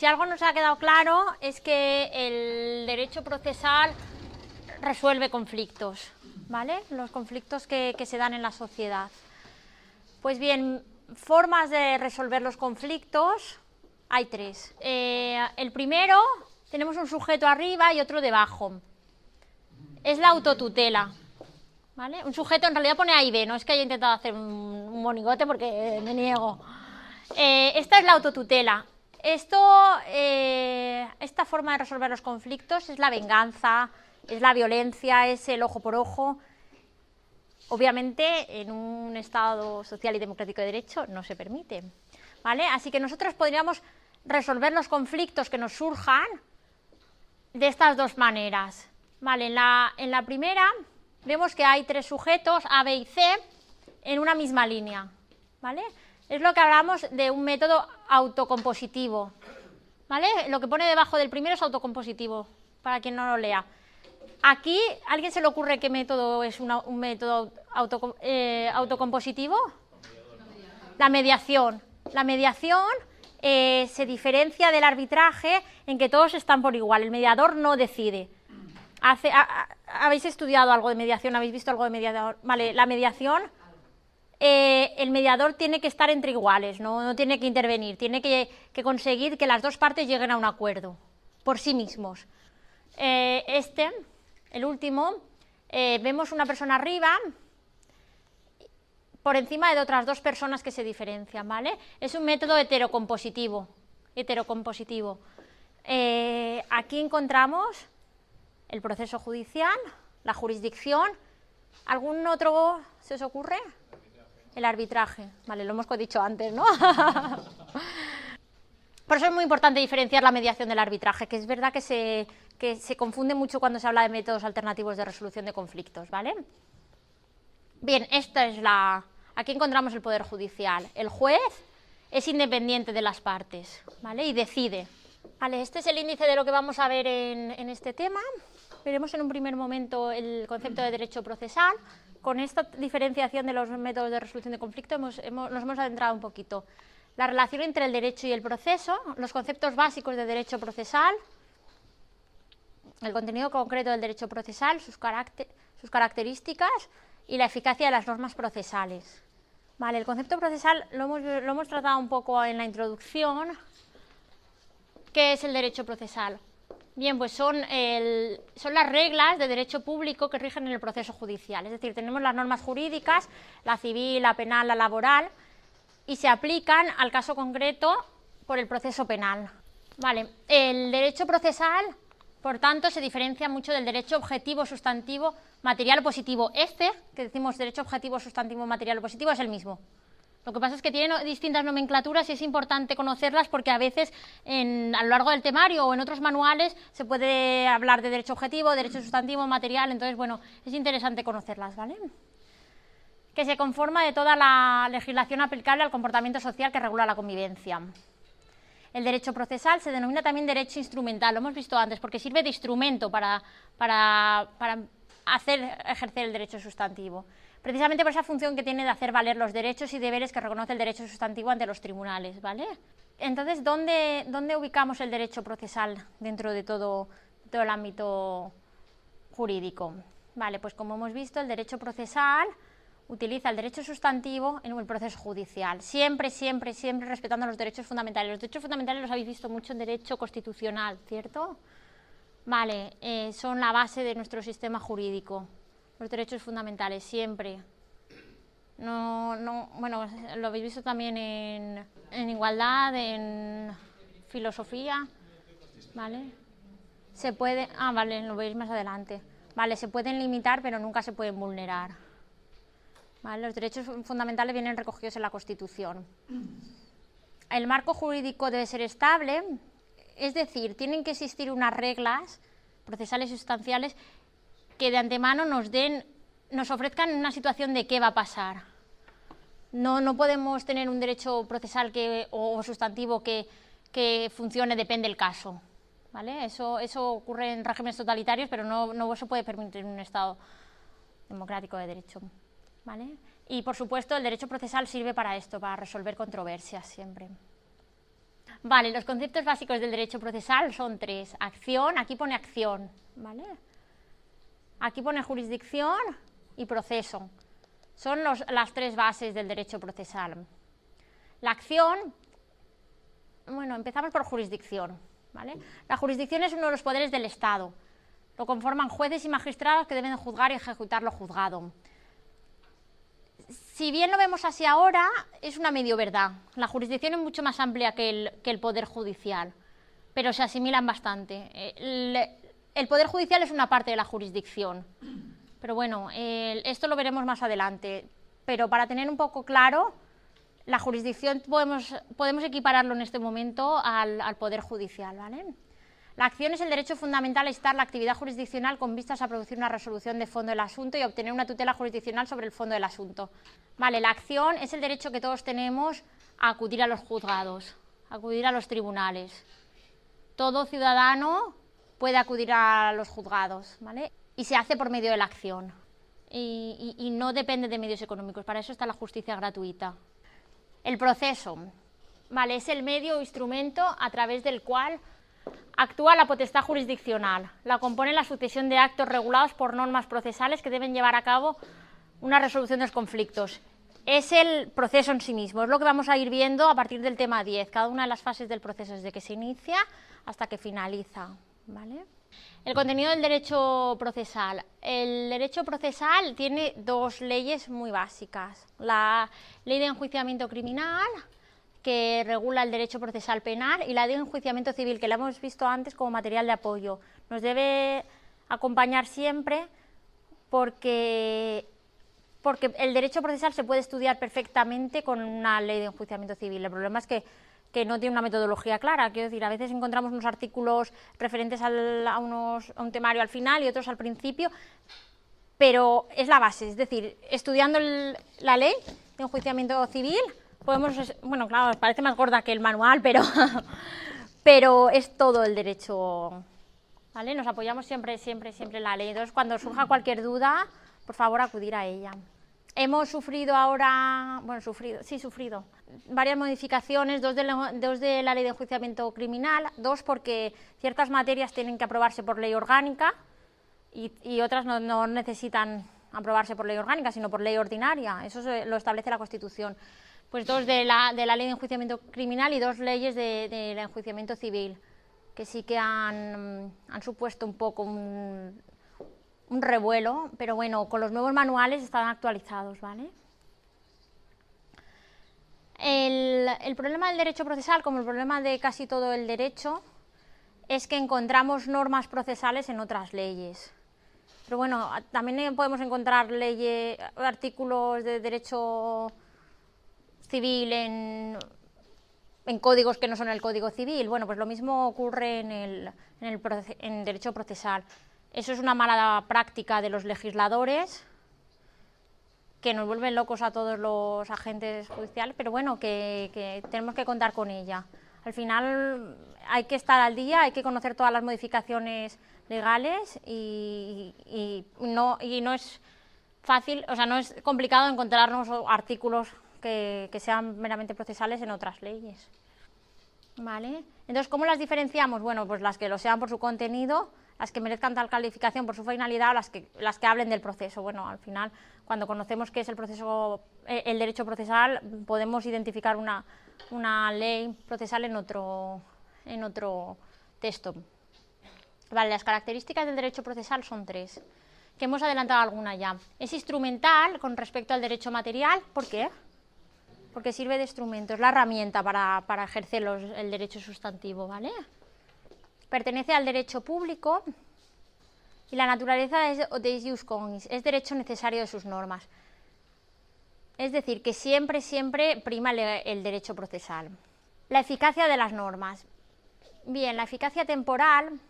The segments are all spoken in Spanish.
Si algo nos ha quedado claro es que el derecho procesal resuelve conflictos, ¿vale? Los conflictos que, se dan en la sociedad. Pues bien, formas de resolver los conflictos hay tres. Eh, el primero, tenemos un sujeto arriba y otro debajo. Es la autotutela. ¿Vale? Un sujeto en realidad pone A y B, no es que haya intentado hacer un, monigote porque me niego. Eh, esta es la autotutela. Esto, eh, esta forma de resolver los conflictos es la venganza, es la violencia, es el ojo por ojo. Obviamente, en un Estado social y democrático de derecho no se permite. ¿vale? Así que nosotros podríamos resolver los conflictos que nos surjan de estas dos maneras. Vale, en la, en la primera vemos que hay tres sujetos, A, B y C, en una misma línea. ¿vale? Es lo que hablamos de un método autocompositivo. ¿vale? Lo que pone debajo del primero es autocompositivo, para quien no lo lea. Aquí, ¿a alguien se le ocurre qué método es una- un método auto- eh, autocompositivo? La mediación. La mediación eh, se diferencia del arbitraje en que todos están por igual. El mediador no decide. Hace- ¿Habéis estudiado algo de mediación? ¿Habéis visto algo de mediador? Vale, la mediación, eh, el mediador tiene que estar entre iguales, no, no tiene que intervenir, tiene que, que conseguir que las dos partes lleguen a un acuerdo por sí mismos. Eh, este, el último, eh, vemos una persona arriba por encima de otras dos personas que se diferencian, ¿vale? Es un método heterocompositivo. heterocompositivo. Aquí encontramos el proceso judicial, la jurisdicción. ¿Algún otro se os ocurre? El arbitraje. Vale, lo hemos dicho antes, ¿no? Por eso es muy importante diferenciar la mediación del arbitraje, que es verdad que se, se confunde mucho cuando se habla de métodos alternativos de resolución de conflictos, ¿vale? Bien, esta es la. Aquí encontramos el poder judicial. El juez es independiente de las partes, ¿vale? Y decide. Vale, este es el índice de lo que vamos a ver en, en este tema. Veremos en un primer momento el concepto de derecho procesal. Con esta diferenciación de los métodos de resolución de conflicto nos hemos adentrado un poquito. La relación entre el derecho y el proceso, los conceptos básicos de derecho procesal, el contenido concreto del derecho procesal, sus, caracte- sus características y la eficacia de las normas procesales. Vale, el concepto procesal lo hemos tratado un poco en la introducción. ¿Qué es el derecho procesal? Bien, pues son, el- son las reglas de derecho público que rigen en el proceso judicial. Es decir, tenemos las normas jurídicas, la civil, la penal, la laboral, y se aplican al caso concreto por el proceso penal. Vale, el derecho procesal, por tanto, se diferencia mucho del derecho objetivo, sustantivo, material positivo. Este, que decimos derecho objetivo, sustantivo, material positivo, es el mismo. Lo que pasa es que tiene no- distintas nomenclaturas y es importante conocerlas porque a veces a lo largo del temario o en otros manuales se puede hablar de derecho objetivo, derecho sustantivo, material, entonces bueno, es interesante conocerlas, ¿vale? Que se conforma de toda la legislación aplicable al comportamiento social que regula la convivencia. El derecho procesal se denomina también derecho instrumental, lo hemos visto antes, porque sirve de instrumento para, para, para hacer ejercer el derecho sustantivo. Precisamente por esa función que tiene de hacer valer los derechos y deberes que reconoce el derecho sustantivo ante los tribunales, ¿vale? Entonces, ¿dónde, dónde ubicamos el derecho procesal dentro de todo, todo el ámbito jurídico? Vale, pues como hemos visto, el derecho procesal utiliza el derecho sustantivo en el proceso judicial, siempre, siempre, siempre respetando los derechos fundamentales. Los derechos fundamentales los habéis visto mucho en derecho constitucional, ¿cierto? Vale, eh, son la base de nuestro sistema jurídico, los derechos fundamentales, siempre. No, no, bueno, lo habéis visto también en, en igualdad, en filosofía, ¿vale? Se puede, ah, vale, lo veis más adelante. Vale, se pueden limitar, pero nunca se pueden vulnerar. ¿Vale? Los derechos fundamentales vienen recogidos en la Constitución. El marco jurídico debe ser estable, es decir, tienen que existir unas reglas procesales y sustanciales que de antemano nos den, nos ofrezcan una situación de qué va a pasar. No, no podemos tener un derecho procesal que, o sustantivo que, que funcione, depende del caso. ¿vale? Eso, eso ocurre en regímenes totalitarios, pero no, no se puede permitir en un Estado democrático de derecho. ¿vale? Y por supuesto el derecho procesal sirve para esto, para resolver controversias siempre. Vale, los conceptos básicos del derecho procesal son tres. Acción, aquí pone acción, ¿vale? Aquí pone jurisdicción y proceso. Son las tres bases del derecho procesal. La acción, bueno, empezamos por jurisdicción, ¿vale? La jurisdicción es uno de los poderes del Estado. Lo conforman jueces y magistrados que deben juzgar y ejecutar lo juzgado si bien lo vemos así ahora, es una medio verdad. La jurisdicción es mucho más amplia que el, Poder Judicial, pero se asimilan bastante. El, Poder Judicial es una parte de la jurisdicción, pero bueno, esto lo veremos más adelante. Pero para tener un poco claro, la jurisdicción podemos, podemos equipararlo en este momento al, al Poder Judicial, ¿vale? La acción es el derecho fundamental a estar la actividad jurisdiccional con vistas a producir una resolución de fondo del asunto y obtener una tutela jurisdiccional sobre el fondo del asunto. Vale, la acción es el derecho que todos tenemos a acudir a los juzgados, a acudir a los tribunales. Todo ciudadano puede acudir a los juzgados, ¿vale? Y se hace por medio de la acción. Y, no depende de medios económicos, para eso está la justicia gratuita. El proceso, ¿vale? Es el medio o instrumento a través del cual Actúa la potestad jurisdiccional. La compone la sucesión de actos regulados por normas procesales que deben llevar a cabo una resolución de los conflictos. Es el proceso en sí mismo, es lo que vamos a ir viendo a partir del tema 10, cada una de las fases del proceso, desde que se inicia hasta que finaliza. El contenido del derecho procesal. El derecho procesal tiene dos leyes muy básicas. La ley de enjuiciamiento criminal, que regula el derecho procesal penal y la de enjuiciamiento civil, que la hemos visto antes como material de apoyo. Nos debe acompañar siempre porque, porque el derecho procesal se puede estudiar perfectamente con una ley de enjuiciamiento civil. El problema es que, que no tiene una metodología clara. Quiero decir, a veces encontramos unos artículos referentes a, unos, a un temario al final y otros al principio, pero es la base. Es decir, estudiando la ley de enjuiciamiento civil podemos, bueno, claro, parece más gorda que el manual, pero, pero es todo el derecho, ¿vale? Nos apoyamos siempre, siempre, siempre en la ley. Entonces, cuando surja cualquier duda, por favor, acudir a ella. Hemos sufrido ahora, bueno, sufrido, sí, sufrido, varias modificaciones, dos de, la, dos de la ley de enjuiciamiento criminal, dos porque ciertas materias tienen que aprobarse por ley orgánica y, otras no, necesitan aprobarse por ley orgánica, sino por ley ordinaria. Eso lo establece la Constitución pues dos de la, de la ley de enjuiciamiento criminal y dos leyes de, de enjuiciamiento civil, que sí que han, han supuesto un poco un, un, revuelo, pero bueno, con los nuevos manuales están actualizados, ¿vale? El, problema del derecho procesal, como el problema de casi todo el derecho, es que encontramos normas procesales en otras leyes. Pero bueno, también podemos encontrar leyes, artículos de derecho civil en, en, códigos que no son el código civil. Bueno, pues lo mismo ocurre en el, en el en derecho procesal. Eso es una mala práctica de los legisladores que nos vuelven locos a todos los agentes judiciales, pero bueno, que, que, tenemos que contar con ella. Al final hay que estar al día, hay que conocer todas las modificaciones legales y, y, no, y no es fácil, o sea, no es complicado encontrarnos artículos que, sean meramente procesales en otras leyes. ¿Vale? Entonces, ¿cómo las diferenciamos? Bueno, pues las que lo sean por su contenido, las que merezcan tal calificación por su finalidad las que, las que hablen del proceso. Bueno, al final, cuando conocemos qué es el proceso, eh, el derecho procesal, podemos identificar una, una ley procesal en otro, en otro texto. Vale, las características del derecho procesal son tres, que hemos adelantado alguna ya. Es instrumental con respecto al derecho material, ¿por qué? porque sirve de instrumento, es la herramienta para, para ejercer los, el derecho sustantivo, ¿vale? Pertenece al derecho público y la naturaleza es de ius cognis, es derecho necesario de sus normas. Es decir, que siempre, siempre prima el derecho procesal. La eficacia de las normas. Bien, la eficacia temporal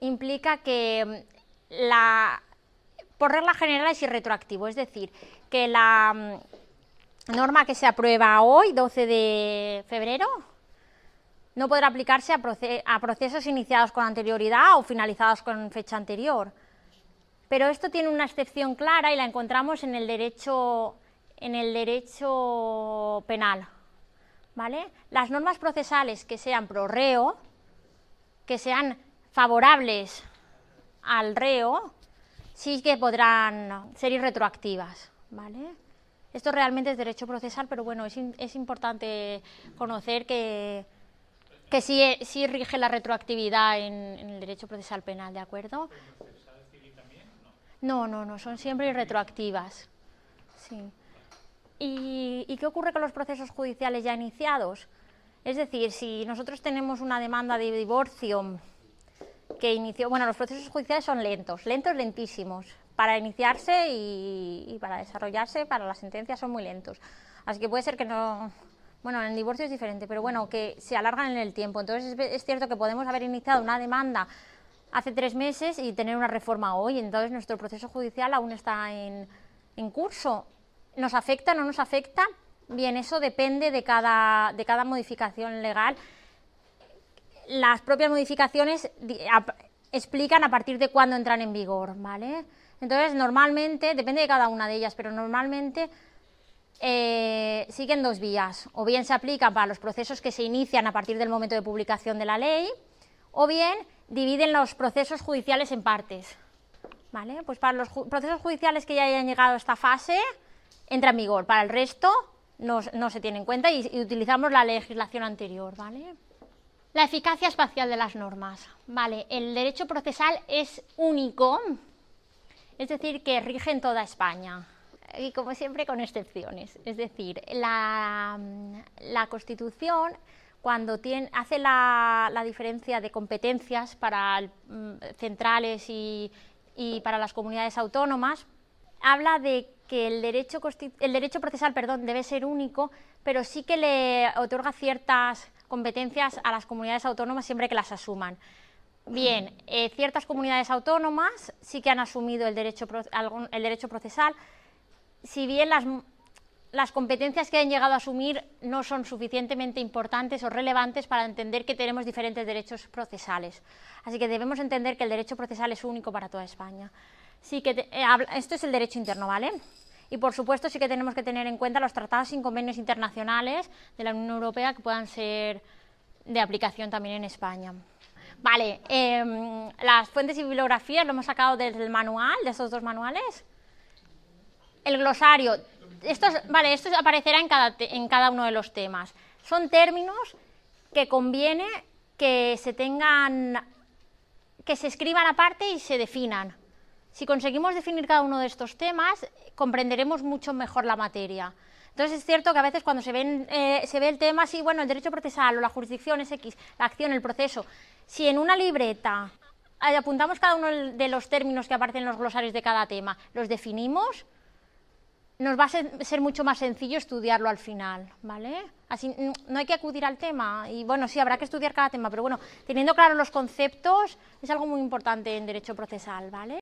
implica que la, por regla general es irretroactivo, es decir, que la, norma que se aprueba hoy, 12 de febrero, no podrá aplicarse a, procesos iniciados con anterioridad o finalizados con fecha anterior. Pero esto tiene una excepción clara y la encontramos en el derecho, penal. Las normas procesales que sean pro reo, que sean favorables al reo, sí que podrán ser irretroactivas. Esto realmente es derecho procesal, pero bueno, es importante conocer que, que sí, sí, rige la retroactividad en, el derecho procesal penal, ¿de acuerdo? No, no, no, son siempre irretroactivas. Sí. ¿Y, ¿Y qué ocurre con los procesos judiciales ya iniciados? Es decir, si nosotros tenemos una demanda de divorcio que inició, bueno, los procesos judiciales son lentos, lentos, lentísimos, para iniciarse y, para desarrollarse, para las sentencias son muy lentos. Así que puede ser que no, bueno, en el divorcio es diferente, pero bueno, que se alargan en el tiempo. Entonces es, cierto que podemos haber iniciado una demanda hace tres meses y tener una reforma hoy, entonces nuestro proceso judicial aún está en, en curso. ¿Nos afecta o no nos afecta? Bien, eso depende de cada, de cada modificación legal. Las propias modificaciones explican a partir de cuándo entran en vigor, ¿vale? Entonces, normalmente, depende de cada una de ellas, pero normalmente eh, siguen dos vías. O bien se aplican para los procesos que se inician a partir del momento de publicación de la ley, o bien dividen los procesos judiciales en partes. ¿Vale? Pues para los procesos judiciales que ya hayan llegado a esta fase, entra en vigor. Para el resto, no, se tiene en cuenta y, y, utilizamos la legislación anterior. ¿vale? La eficacia espacial de las normas. Vale, el derecho procesal es único es decir, que rige en toda España y como siempre con excepciones. Es decir, la, Constitución cuando tiene, hace la, diferencia de competencias para mm, centrales y, para las comunidades autónomas, habla de que el derecho, el derecho procesal perdón, debe ser único, pero sí que le otorga ciertas competencias a las comunidades autónomas siempre que las asuman. Bien, eh, ciertas comunidades autónomas sí que han asumido el derecho, el derecho procesal, si bien las, las competencias que han llegado a asumir no son suficientemente importantes o relevantes para entender que tenemos diferentes derechos procesales. Así que debemos entender que el derecho procesal es único para toda España. Sí que eh, esto es el derecho interno, ¿vale? Y por supuesto sí que tenemos que tener en cuenta los tratados y convenios internacionales de la Unión Europea que puedan ser de aplicación también en España. Vale, em, las fuentes y bibliografías lo hemos sacado desde manual, de esos dos manuales. El glosario, estos, vale, esto aparecerá en cada, en cada uno de los temas. Son términos que conviene que se tengan, que se escriban aparte y se definan. Si conseguimos definir cada uno de estos temas, comprenderemos mucho mejor la materia. Entonces es cierto que a veces cuando se, ven, eh, se ve el tema, sí, bueno, el derecho procesal o la jurisdicción es X, la acción, el proceso, si en una libreta eh, apuntamos cada uno de los términos que aparecen en los glosarios de cada tema, los definimos, nos va a ser, mucho más sencillo estudiarlo al final, ¿vale? Así no hay que acudir al tema y bueno, sí, habrá que estudiar cada tema, pero bueno, teniendo claros los conceptos es algo muy importante en derecho procesal, ¿vale?